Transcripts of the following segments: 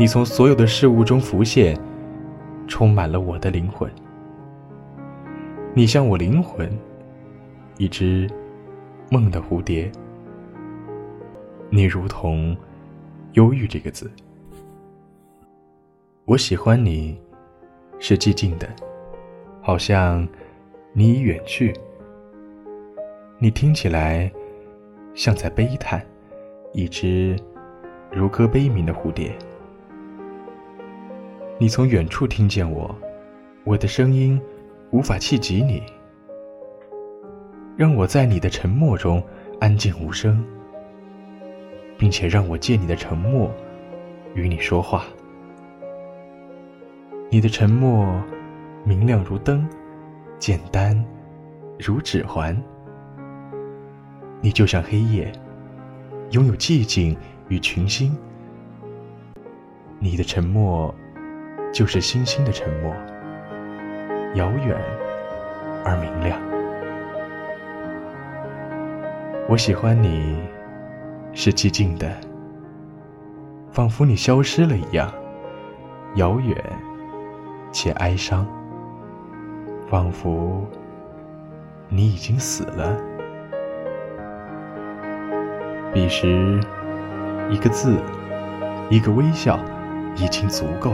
你从所有的事物中浮现，充满了我的灵魂。你像我灵魂，一只梦的蝴蝶。你如同忧郁这个字。我喜欢你，是寂静的，好像你已远去。你听起来像在悲叹，一只如歌悲鸣的蝴蝶。你从远处听见我，我的声音无法企及你，让我在你的沉默中安静无声，并且让我借你的沉默与你说话。你的沉默明亮如灯，简单如指环。你就像黑夜，拥有寂静与群星。你的沉默。就是星星的沉默，遥远而明亮。我喜欢你，是寂静的，仿佛你消失了一样，遥远且哀伤，仿佛你已经死了。彼时，一个字，一个微笑，已经足够。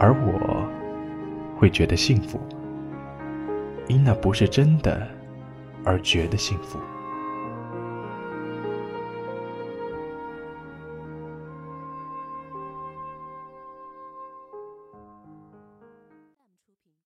而我会觉得幸福，因那不是真的而觉得幸福。